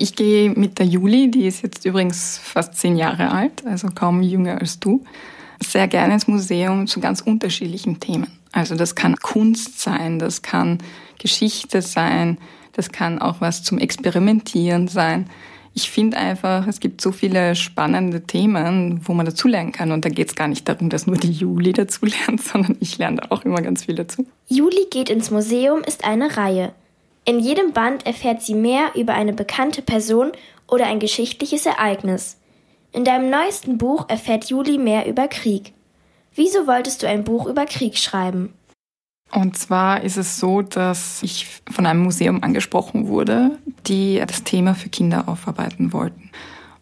ich gehe mit der Juli, die ist jetzt übrigens fast zehn Jahre alt, also kaum jünger als du, sehr gerne ins Museum zu ganz unterschiedlichen Themen. Also das kann Kunst sein, das kann Geschichte sein, das kann auch was zum Experimentieren sein. Ich finde einfach, es gibt so viele spannende Themen, wo man dazulernen kann. Und da geht es gar nicht darum, dass nur die Juli dazulernt, sondern ich lerne da auch immer ganz viel dazu. Juli geht ins Museum ist eine Reihe. In jedem Band erfährt sie mehr über eine bekannte Person oder ein geschichtliches Ereignis. In deinem neuesten Buch erfährt Juli mehr über Krieg. Wieso wolltest du ein Buch über Krieg schreiben? Und zwar ist es so, dass ich von einem Museum angesprochen wurde, die das Thema für Kinder aufarbeiten wollten.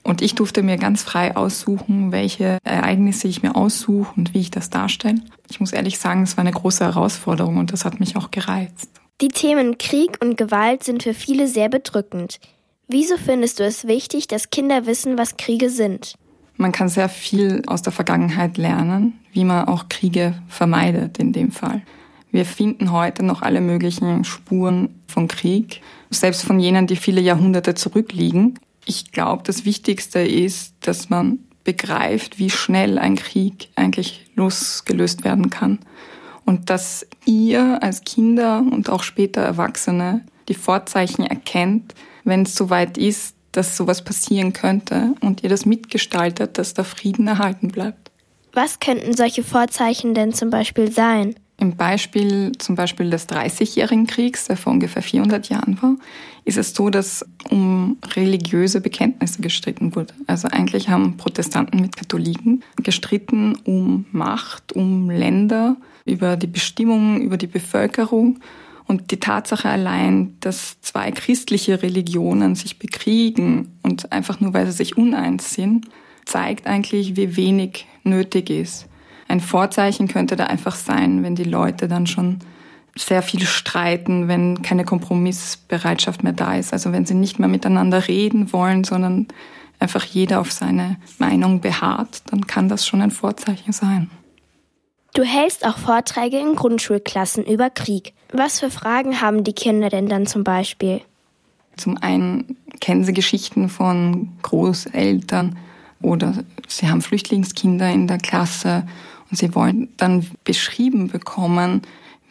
Und ich durfte mir ganz frei aussuchen, welche Ereignisse ich mir aussuche und wie ich das darstelle. Ich muss ehrlich sagen, es war eine große Herausforderung und das hat mich auch gereizt. Die Themen Krieg und Gewalt sind für viele sehr bedrückend. Wieso findest du es wichtig, dass Kinder wissen, was Kriege sind? Man kann sehr viel aus der Vergangenheit lernen, wie man auch Kriege vermeidet in dem Fall. Wir finden heute noch alle möglichen Spuren von Krieg, selbst von jenen, die viele Jahrhunderte zurückliegen. Ich glaube, das Wichtigste ist, dass man begreift, wie schnell ein Krieg eigentlich losgelöst werden kann. Und dass ihr als Kinder und auch später Erwachsene die Vorzeichen erkennt, wenn es soweit ist, dass sowas passieren könnte und ihr das mitgestaltet, dass der Frieden erhalten bleibt. Was könnten solche Vorzeichen denn zum Beispiel sein? Im Beispiel zum Beispiel des Dreißigjährigen Kriegs, der vor ungefähr 400 Jahren war, ist es so, dass um religiöse Bekenntnisse gestritten wurde. Also eigentlich haben Protestanten mit Katholiken gestritten um Macht, um Länder, über die Bestimmung, über die Bevölkerung. Und die Tatsache allein, dass zwei christliche Religionen sich bekriegen und einfach nur weil sie sich uneins sind, zeigt eigentlich, wie wenig nötig ist ein Vorzeichen könnte da einfach sein, wenn die Leute dann schon sehr viel streiten, wenn keine Kompromissbereitschaft mehr da ist. Also wenn sie nicht mehr miteinander reden wollen, sondern einfach jeder auf seine Meinung beharrt, dann kann das schon ein Vorzeichen sein. Du hältst auch Vorträge in Grundschulklassen über Krieg. Was für Fragen haben die Kinder denn dann zum Beispiel? Zum einen kennen sie Geschichten von Großeltern oder sie haben Flüchtlingskinder in der Klasse und sie wollen dann beschrieben bekommen,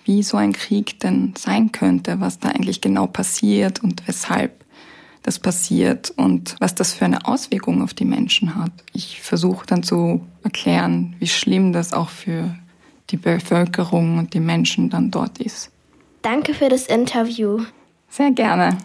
wie so ein Krieg denn sein könnte, was da eigentlich genau passiert und weshalb das passiert und was das für eine Auswirkung auf die Menschen hat. Ich versuche dann zu erklären, wie schlimm das auch für die Bevölkerung und die Menschen dann dort ist. Danke für das Interview. Sehr gerne.